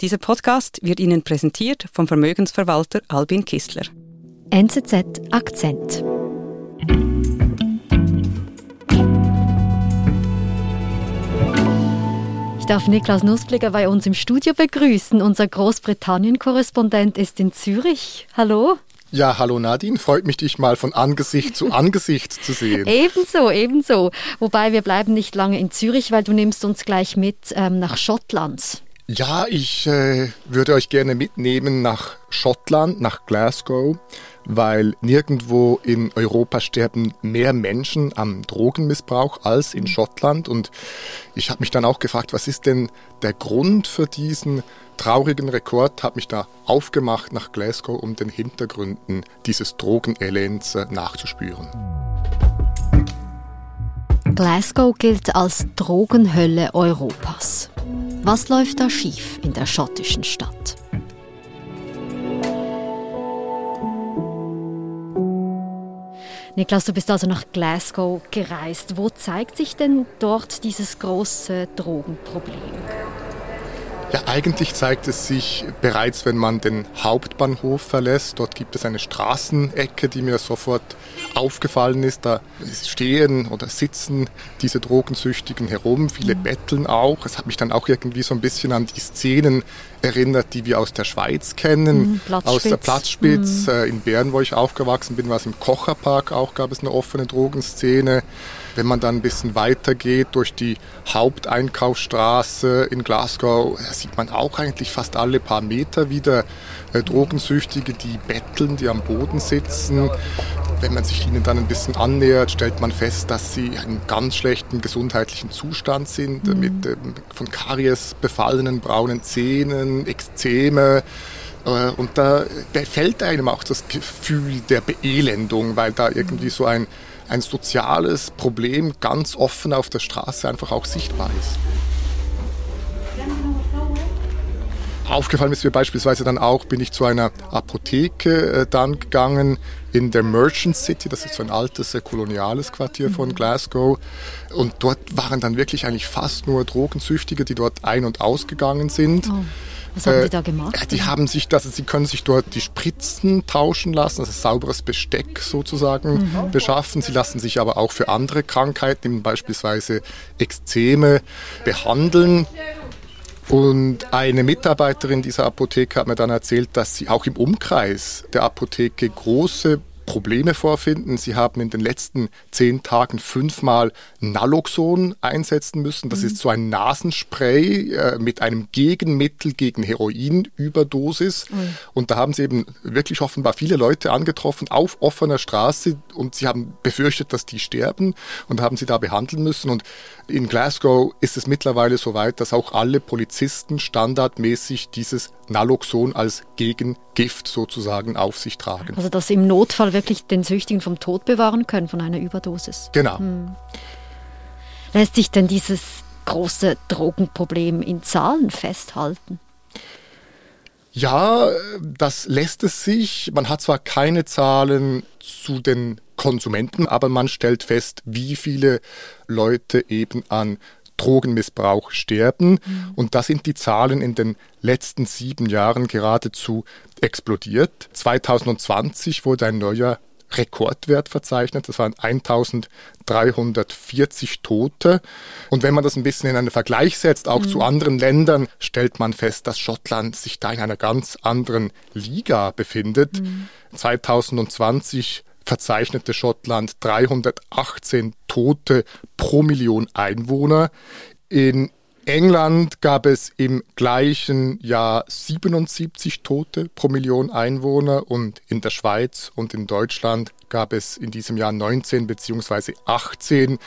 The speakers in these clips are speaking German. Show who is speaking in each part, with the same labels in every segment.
Speaker 1: Dieser Podcast wird Ihnen präsentiert vom Vermögensverwalter Albin Kistler.
Speaker 2: NZZ Akzent. Ich darf Niklas Nussblicker bei uns im Studio begrüßen. Unser Großbritannien-Korrespondent ist in Zürich. Hallo.
Speaker 3: Ja, hallo Nadine, freut mich, dich mal von Angesicht zu Angesicht zu sehen.
Speaker 2: Ebenso, ebenso. Wobei wir bleiben nicht lange in Zürich, weil du nimmst uns gleich mit ähm, nach Schottland.
Speaker 3: Ja, ich äh, würde euch gerne mitnehmen nach Schottland, nach Glasgow, weil nirgendwo in Europa sterben mehr Menschen am Drogenmissbrauch als in Schottland. Und ich habe mich dann auch gefragt, was ist denn der Grund für diesen traurigen Rekord? Habe mich da aufgemacht nach Glasgow, um den Hintergründen dieses Drogenelends äh, nachzuspüren.
Speaker 2: Glasgow gilt als Drogenhölle Europas. Was läuft da schief in der schottischen Stadt? Niklas, du bist also nach Glasgow gereist. Wo zeigt sich denn dort dieses große Drogenproblem?
Speaker 3: Ja, eigentlich zeigt es sich bereits, wenn man den Hauptbahnhof verlässt. Dort gibt es eine Straßenecke, die mir sofort aufgefallen ist. Da stehen oder sitzen diese Drogensüchtigen herum, viele mhm. betteln auch. Es hat mich dann auch irgendwie so ein bisschen an die Szenen erinnert, die wir aus der Schweiz kennen, mhm, aus der Platzspitz. Mhm. Äh, in Bern, wo ich aufgewachsen bin, war es im Kocherpark auch, gab es eine offene Drogenszene. Wenn man dann ein bisschen weiter geht durch die Haupteinkaufsstraße in Glasgow, sieht man auch eigentlich fast alle paar Meter wieder äh, Drogensüchtige, die betteln, die am Boden sitzen. Wenn man sich ihnen dann ein bisschen annähert, stellt man fest, dass sie in einem ganz schlechten gesundheitlichen Zustand sind, mhm. mit äh, von Karies befallenen braunen Zähnen, Ekzeme. Äh, und da fällt einem auch das Gefühl der Beelendung, weil da irgendwie so ein ein soziales Problem ganz offen auf der Straße einfach auch sichtbar ist. Aufgefallen ist mir beispielsweise dann auch, bin ich zu einer Apotheke äh, dann gegangen in der Merchant City, das ist so ein altes äh, koloniales Quartier von mhm. Glasgow. Und dort waren dann wirklich eigentlich fast nur Drogensüchtige, die dort ein- und ausgegangen sind. Oh.
Speaker 2: Was haben äh, die da gemacht?
Speaker 3: Die haben sich, also sie können sich dort die Spritzen tauschen lassen, also sauberes Besteck sozusagen mhm. beschaffen. Sie lassen sich aber auch für andere Krankheiten, beispielsweise Ekzeme, behandeln. Und eine Mitarbeiterin dieser Apotheke hat mir dann erzählt, dass sie auch im Umkreis der Apotheke große Probleme vorfinden. Sie haben in den letzten zehn Tagen fünfmal Naloxon einsetzen müssen. Das mhm. ist so ein Nasenspray äh, mit einem Gegenmittel gegen Heroinüberdosis. Mhm. Und da haben sie eben wirklich offenbar viele Leute angetroffen auf offener Straße und sie haben befürchtet, dass die sterben und haben sie da behandeln müssen. Und in Glasgow ist es mittlerweile so weit, dass auch alle Polizisten standardmäßig dieses Naloxon als Gegengift sozusagen auf sich tragen.
Speaker 2: Also dass im Notfall wirklich den Süchtigen vom Tod bewahren können, von einer Überdosis.
Speaker 3: Genau. Hm.
Speaker 2: Lässt sich denn dieses große Drogenproblem in Zahlen festhalten?
Speaker 3: Ja, das lässt es sich. Man hat zwar keine Zahlen zu den Konsumenten, aber man stellt fest, wie viele Leute eben an Drogenmissbrauch sterben. Mhm. Und da sind die Zahlen in den letzten sieben Jahren geradezu explodiert. 2020 wurde ein neuer Rekordwert verzeichnet. Das waren 1340 Tote. Und wenn man das ein bisschen in einen Vergleich setzt, auch mhm. zu anderen Ländern, stellt man fest, dass Schottland sich da in einer ganz anderen Liga befindet. Mhm. 2020 verzeichnete Schottland 318 Tote pro Million Einwohner. In England gab es im gleichen Jahr 77 Tote pro Million Einwohner und in der Schweiz und in Deutschland gab es in diesem Jahr 19 bzw. 18.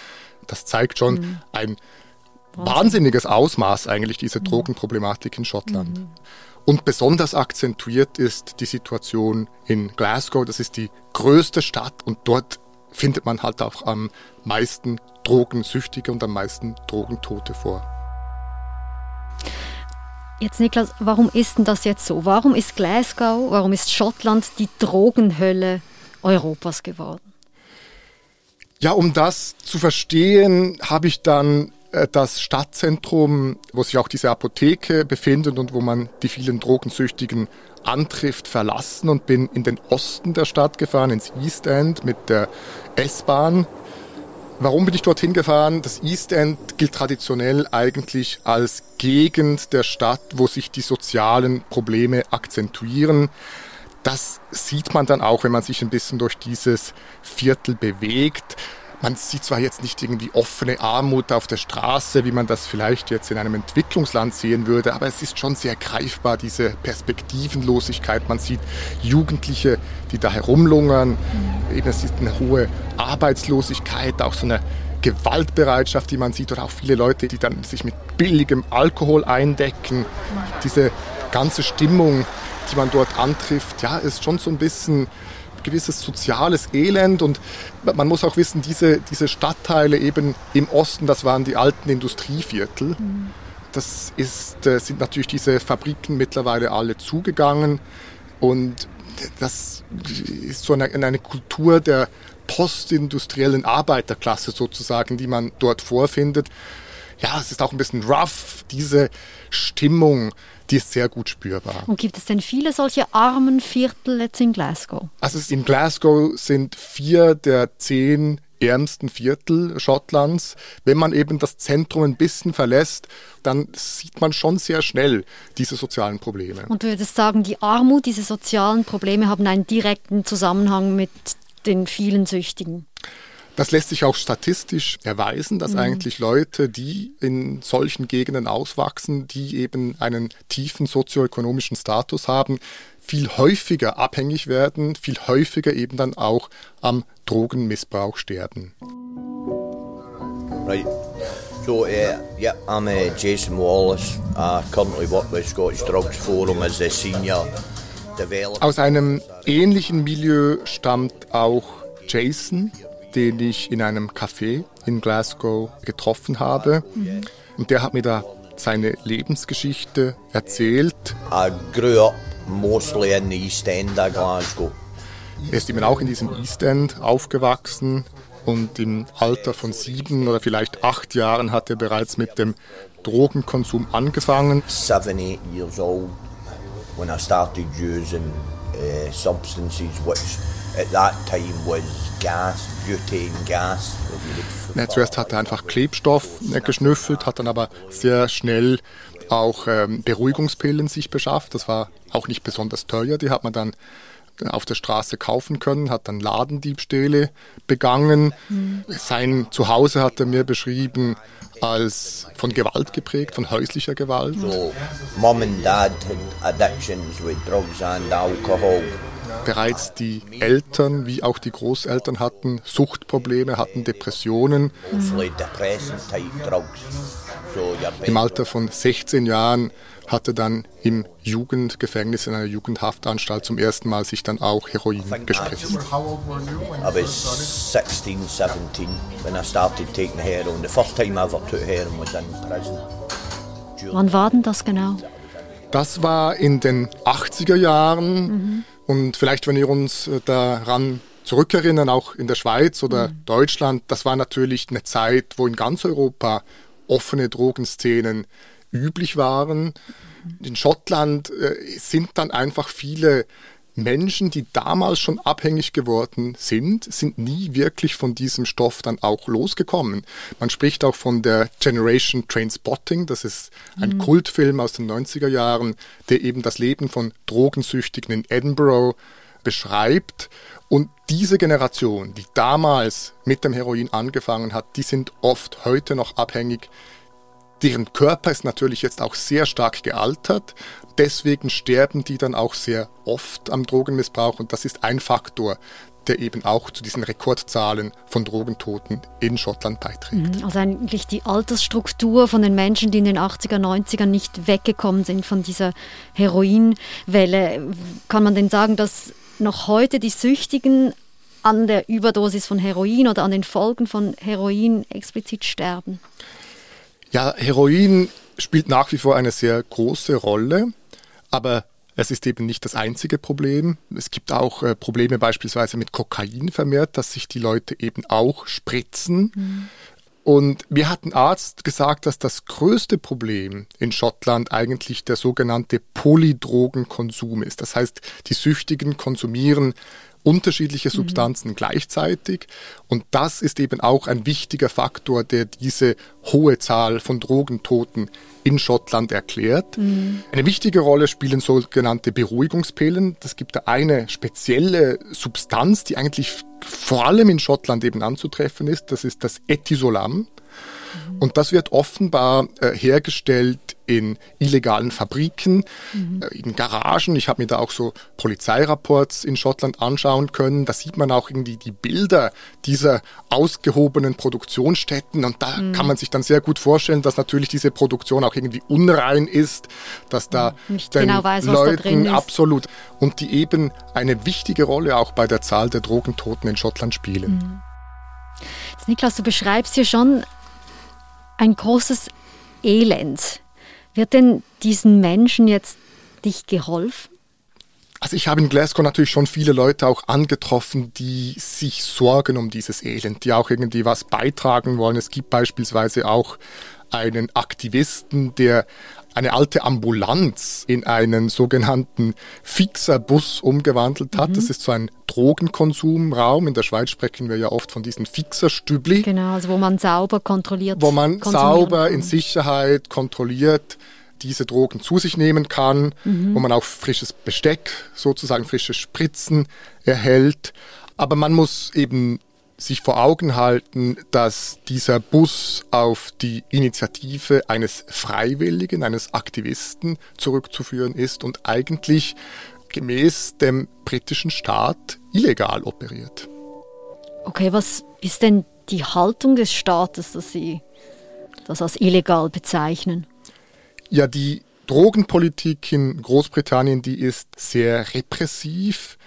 Speaker 3: Das zeigt schon mhm. ein wahnsinniges Ausmaß eigentlich dieser mhm. Drogenproblematik in Schottland. Mhm. Und besonders akzentuiert ist die Situation in Glasgow. Das ist die größte Stadt und dort findet man halt auch am meisten Drogensüchtige und am meisten Drogentote vor.
Speaker 2: Jetzt Niklas, warum ist denn das jetzt so? Warum ist Glasgow, warum ist Schottland die Drogenhölle Europas geworden?
Speaker 3: Ja, um das zu verstehen, habe ich dann das Stadtzentrum, wo sich auch diese Apotheke befindet und wo man die vielen Drogensüchtigen antrifft, verlassen und bin in den Osten der Stadt gefahren, ins East End mit der S-Bahn. Warum bin ich dorthin gefahren? Das East End gilt traditionell eigentlich als Gegend der Stadt, wo sich die sozialen Probleme akzentuieren. Das sieht man dann auch, wenn man sich ein bisschen durch dieses Viertel bewegt. Man sieht zwar jetzt nicht irgendwie offene Armut auf der Straße, wie man das vielleicht jetzt in einem Entwicklungsland sehen würde, aber es ist schon sehr greifbar, diese Perspektivenlosigkeit. Man sieht Jugendliche, die da herumlungern. Eben, es ist eine hohe Arbeitslosigkeit, auch so eine Gewaltbereitschaft, die man sieht, oder auch viele Leute, die dann sich mit billigem Alkohol eindecken. Diese ganze Stimmung, die man dort antrifft, ja, ist schon so ein bisschen gewisses soziales Elend und man muss auch wissen, diese, diese Stadtteile eben im Osten, das waren die alten Industrieviertel. Das ist, äh, sind natürlich diese Fabriken mittlerweile alle zugegangen und das ist so eine, eine Kultur der postindustriellen Arbeiterklasse sozusagen, die man dort vorfindet. Ja, es ist auch ein bisschen rough, diese Stimmung die ist sehr gut spürbar.
Speaker 2: Und gibt es denn viele solche armen Viertel jetzt in Glasgow?
Speaker 3: Also in Glasgow sind vier der zehn ärmsten Viertel Schottlands. Wenn man eben das Zentrum ein bisschen verlässt, dann sieht man schon sehr schnell diese sozialen Probleme.
Speaker 2: Und du würdest sagen, die Armut, diese sozialen Probleme haben einen direkten Zusammenhang mit den vielen Süchtigen?
Speaker 3: Das lässt sich auch statistisch erweisen, dass mhm. eigentlich Leute, die in solchen Gegenden auswachsen, die eben einen tiefen sozioökonomischen Status haben, viel häufiger abhängig werden, viel häufiger eben dann auch am Drogenmissbrauch sterben.
Speaker 4: Right. So, uh, yeah, I'm uh, Jason Wallace. I currently work with Scottish Drugs Forum as a senior developer.
Speaker 3: Aus einem ähnlichen Milieu stammt auch Jason den ich in einem Café in Glasgow getroffen habe. Mhm. Und der hat mir da seine Lebensgeschichte erzählt.
Speaker 4: I grew up mostly in the East End of Glasgow.
Speaker 3: Er ist eben auch in diesem East End aufgewachsen und im Alter von sieben oder vielleicht acht Jahren hat er bereits mit dem Drogenkonsum angefangen.
Speaker 4: Seven, eight years old when I started using uh, substances which at that time was gas, butane gas.
Speaker 3: Ja, zuerst hat er einfach Klebstoff geschnüffelt, hat dann aber sehr schnell auch ähm, Beruhigungspillen sich beschafft. Das war auch nicht besonders teuer, die hat man dann auf der Straße kaufen können, hat dann Ladendiebstähle begangen. Mhm. Sein Zuhause hat er mir beschrieben als von Gewalt geprägt, von häuslicher Gewalt.
Speaker 4: So, Mom and Dad had addictions with drugs and alcohol.
Speaker 3: Bereits die Eltern wie auch die Großeltern hatten Suchtprobleme, hatten Depressionen. Im Alter von 16 Jahren hatte dann im Jugendgefängnis in einer Jugendhaftanstalt zum ersten Mal sich dann auch Heroin gespritzt.
Speaker 4: I was 16, 17 when I started taking heroin. The first time I ever took heroin was in prison.
Speaker 2: Wann war denn das genau?
Speaker 3: Das war in den 80er Jahren. Mhm. Und vielleicht, wenn wir uns äh, daran zurückerinnern, auch in der Schweiz oder mhm. Deutschland, das war natürlich eine Zeit, wo in ganz Europa offene Drogenszenen üblich waren. In Schottland äh, sind dann einfach viele Menschen, die damals schon abhängig geworden sind, sind nie wirklich von diesem Stoff dann auch losgekommen. Man spricht auch von der Generation Trainspotting, das ist ein mhm. Kultfilm aus den 90er Jahren, der eben das Leben von Drogensüchtigen in Edinburgh beschreibt. Und diese Generation, die damals mit dem Heroin angefangen hat, die sind oft heute noch abhängig Deren Körper ist natürlich jetzt auch sehr stark gealtert. Deswegen sterben die dann auch sehr oft am Drogenmissbrauch und das ist ein Faktor, der eben auch zu diesen Rekordzahlen von Drogentoten in Schottland beiträgt.
Speaker 2: Mhm, also eigentlich die Altersstruktur von den Menschen, die in den 80er, 90er nicht weggekommen sind von dieser Heroinwelle. Kann man denn sagen, dass noch heute die Süchtigen an der Überdosis von Heroin oder an den Folgen von Heroin explizit sterben?
Speaker 3: Ja, Heroin spielt nach wie vor eine sehr große Rolle, aber es ist eben nicht das einzige Problem. Es gibt auch äh, Probleme beispielsweise mit Kokain vermehrt, dass sich die Leute eben auch spritzen. Mhm. Und mir hat ein Arzt gesagt, dass das größte Problem in Schottland eigentlich der sogenannte Polydrogenkonsum ist. Das heißt, die Süchtigen konsumieren unterschiedliche mhm. Substanzen mhm. gleichzeitig. Und das ist eben auch ein wichtiger Faktor, der diese hohe Zahl von Drogentoten in Schottland erklärt. Mhm. Eine wichtige Rolle spielen sogenannte Beruhigungspillen. Es gibt da eine spezielle Substanz, die eigentlich vor allem in Schottland eben anzutreffen ist. Das ist das Etisolam. Und das wird offenbar äh, hergestellt in illegalen Fabriken, mhm. äh, in Garagen. Ich habe mir da auch so Polizeirapports in Schottland anschauen können. Da sieht man auch irgendwie die Bilder dieser ausgehobenen Produktionsstätten. Und da mhm. kann man sich dann sehr gut vorstellen, dass natürlich diese Produktion auch irgendwie unrein ist, dass da
Speaker 2: mhm. Nicht den genau weiß,
Speaker 3: Leuten absolut und die eben eine wichtige Rolle auch bei der Zahl der Drogentoten in Schottland spielen. Mhm.
Speaker 2: Niklas, du beschreibst hier schon ein großes Elend. Wird denn diesen Menschen jetzt nicht geholfen?
Speaker 3: Also ich habe in Glasgow natürlich schon viele Leute auch angetroffen, die sich sorgen um dieses Elend, die auch irgendwie was beitragen wollen. Es gibt beispielsweise auch einen Aktivisten, der eine alte Ambulanz in einen sogenannten Fixerbus umgewandelt hat. Mhm. Das ist so ein Drogenkonsumraum. In der Schweiz sprechen wir ja oft von diesen Fixerstübli.
Speaker 2: Genau, also wo man sauber kontrolliert.
Speaker 3: Wo man sauber in Sicherheit kontrolliert diese Drogen zu sich nehmen kann, mhm. wo man auch frisches Besteck, sozusagen frische Spritzen erhält. Aber man muss eben sich vor Augen halten, dass dieser Bus auf die Initiative eines Freiwilligen, eines Aktivisten zurückzuführen ist und eigentlich gemäß dem britischen Staat illegal operiert.
Speaker 2: Okay, was ist denn die Haltung des Staates, dass Sie das als illegal bezeichnen?
Speaker 3: Ja, die Drogenpolitik in Großbritannien, die ist sehr repressiv.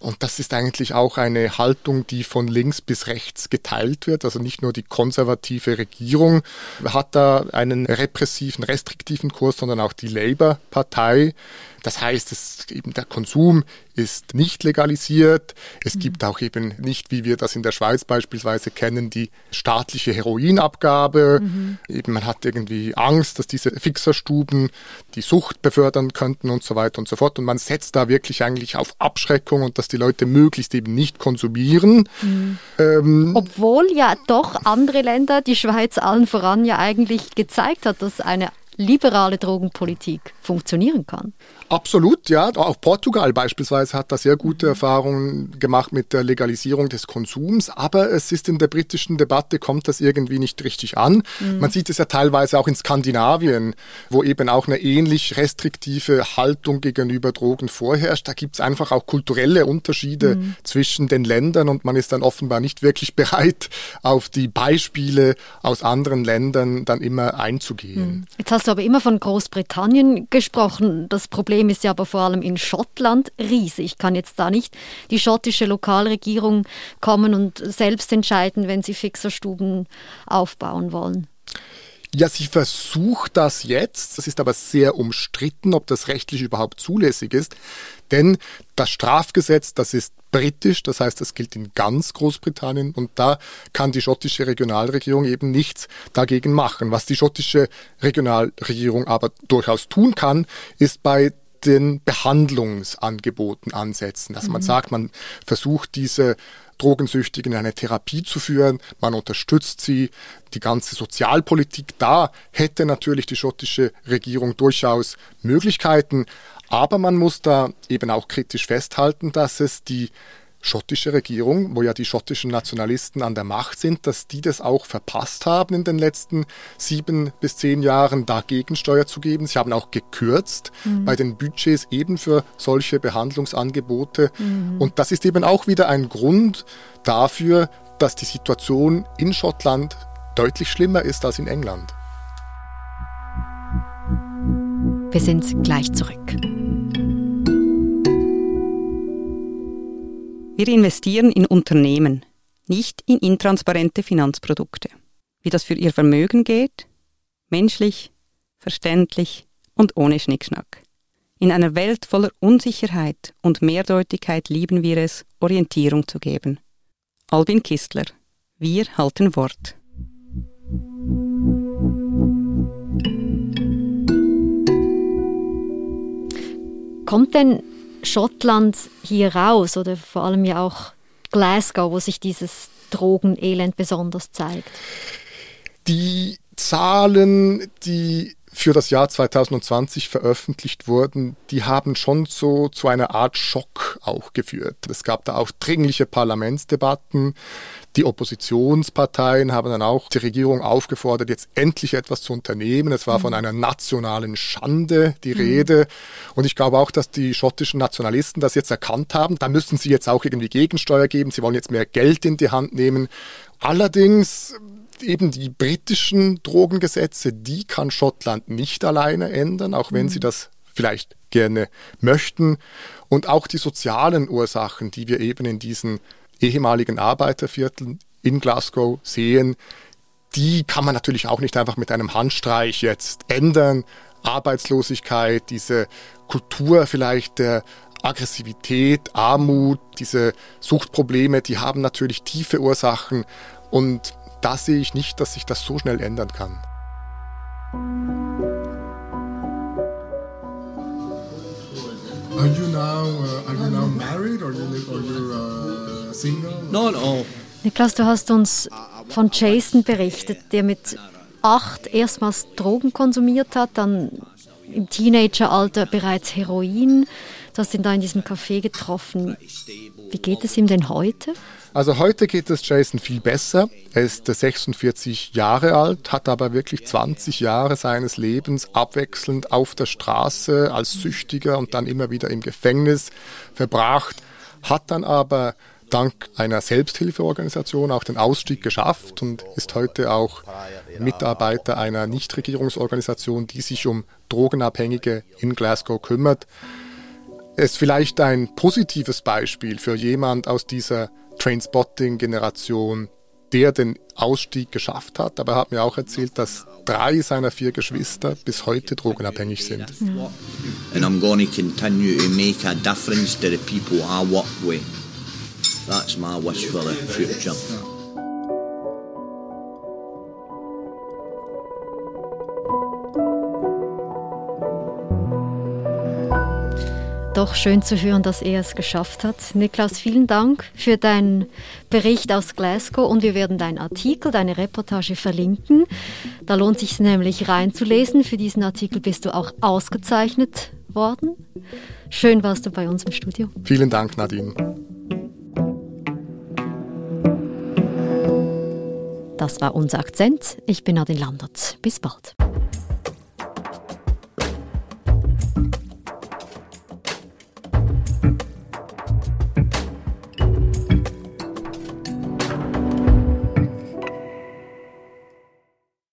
Speaker 3: Und das ist eigentlich auch eine Haltung, die von links bis rechts geteilt wird. Also nicht nur die konservative Regierung hat da einen repressiven, restriktiven Kurs, sondern auch die Labour-Partei. Das heißt, es, eben der Konsum ist nicht legalisiert. Es mhm. gibt auch eben nicht, wie wir das in der Schweiz beispielsweise kennen, die staatliche Heroinabgabe. Mhm. Eben man hat irgendwie Angst, dass diese Fixerstuben die Sucht befördern könnten und so weiter und so fort. Und man setzt da wirklich eigentlich auf Abschreckung und dass die Leute möglichst eben nicht konsumieren.
Speaker 2: Mhm. Ähm, Obwohl ja doch andere Länder, die Schweiz allen voran ja eigentlich gezeigt hat, dass eine liberale Drogenpolitik funktionieren kann.
Speaker 3: Absolut, ja. Auch Portugal beispielsweise hat da sehr gute mhm. Erfahrungen gemacht mit der Legalisierung des Konsums. Aber es ist in der britischen Debatte, kommt das irgendwie nicht richtig an. Mhm. Man sieht es ja teilweise auch in Skandinavien, wo eben auch eine ähnlich restriktive Haltung gegenüber Drogen vorherrscht. Da gibt es einfach auch kulturelle Unterschiede mhm. zwischen den Ländern und man ist dann offenbar nicht wirklich bereit, auf die Beispiele aus anderen Ländern dann immer einzugehen.
Speaker 2: Mhm. Jetzt hast du aber immer von Großbritannien gesprochen. Das Problem Problem ist ja aber vor allem in Schottland riesig. Kann jetzt da nicht die schottische Lokalregierung kommen und selbst entscheiden, wenn sie Fixerstuben aufbauen wollen?
Speaker 3: Ja, sie versucht das jetzt. Das ist aber sehr umstritten, ob das rechtlich überhaupt zulässig ist. Denn das Strafgesetz, das ist britisch, das heißt, das gilt in ganz Großbritannien und da kann die schottische Regionalregierung eben nichts dagegen machen. Was die schottische Regionalregierung aber durchaus tun kann, ist bei den Behandlungsangeboten ansetzen, dass mhm. man sagt, man versucht diese Drogensüchtigen in eine Therapie zu führen, man unterstützt sie, die ganze Sozialpolitik, da hätte natürlich die schottische Regierung durchaus Möglichkeiten, aber man muss da eben auch kritisch festhalten, dass es die schottische Regierung, wo ja die schottischen Nationalisten an der Macht sind, dass die das auch verpasst haben in den letzten sieben bis zehn Jahren, da Gegensteuer zu geben. Sie haben auch gekürzt mhm. bei den Budgets eben für solche Behandlungsangebote. Mhm. Und das ist eben auch wieder ein Grund dafür, dass die Situation in Schottland deutlich schlimmer ist als in England.
Speaker 2: Wir sind gleich zurück.
Speaker 1: Wir investieren in Unternehmen, nicht in intransparente Finanzprodukte. Wie das für Ihr Vermögen geht? Menschlich, verständlich und ohne Schnickschnack. In einer Welt voller Unsicherheit und Mehrdeutigkeit lieben wir es, Orientierung zu geben. Albin Kistler. Wir halten Wort.
Speaker 2: Kommt denn Schottland hier raus oder vor allem ja auch Glasgow, wo sich dieses Drogenelend besonders zeigt?
Speaker 3: Die Zahlen, die für das Jahr 2020 veröffentlicht wurden, die haben schon so zu einer Art Schock auch geführt. Es gab da auch dringliche Parlamentsdebatten. Die Oppositionsparteien haben dann auch die Regierung aufgefordert, jetzt endlich etwas zu unternehmen. Es war von mhm. einer nationalen Schande die mhm. Rede. Und ich glaube auch, dass die schottischen Nationalisten das jetzt erkannt haben. Da müssen sie jetzt auch irgendwie Gegensteuer geben. Sie wollen jetzt mehr Geld in die Hand nehmen. Allerdings eben die britischen Drogengesetze, die kann Schottland nicht alleine ändern, auch wenn mhm. sie das vielleicht gerne möchten. Und auch die sozialen Ursachen, die wir eben in diesen ehemaligen Arbeitervierteln in Glasgow sehen, die kann man natürlich auch nicht einfach mit einem Handstreich jetzt ändern. Arbeitslosigkeit, diese Kultur vielleicht der Aggressivität, Armut, diese Suchtprobleme, die haben natürlich tiefe Ursachen und da sehe ich nicht, dass sich das so schnell ändern kann.
Speaker 5: Are you now, uh, are you
Speaker 2: Niklas, du hast uns von Jason berichtet, der mit acht erstmals Drogen konsumiert hat, dann im Teenageralter bereits Heroin. Du hast ihn da in diesem Café getroffen. Wie geht es ihm denn heute?
Speaker 3: Also heute geht es Jason viel besser. Er ist 46 Jahre alt, hat aber wirklich 20 Jahre seines Lebens abwechselnd auf der Straße als Süchtiger und dann immer wieder im Gefängnis verbracht, hat dann aber dank einer Selbsthilfeorganisation auch den Ausstieg geschafft und ist heute auch Mitarbeiter einer Nichtregierungsorganisation, die sich um Drogenabhängige in Glasgow kümmert. Er ist vielleicht ein positives Beispiel für jemand aus dieser Trainspotting-Generation, der den Ausstieg geschafft hat. Aber er hat mir auch erzählt, dass drei seiner vier Geschwister bis heute drogenabhängig sind. And I'm going to continue to make a difference to the people I work with. That's my wish for the future.
Speaker 2: doch schön zu hören, dass er es geschafft hat. Niklaus, vielen Dank für deinen Bericht aus Glasgow und wir werden deinen Artikel, deine Reportage verlinken. Da lohnt sich nämlich reinzulesen. Für diesen Artikel bist du auch ausgezeichnet worden. Schön warst du bei uns im Studio.
Speaker 3: Vielen Dank, Nadine.
Speaker 2: Das war unser Akzent. Ich bin Nadine Landert. Bis bald.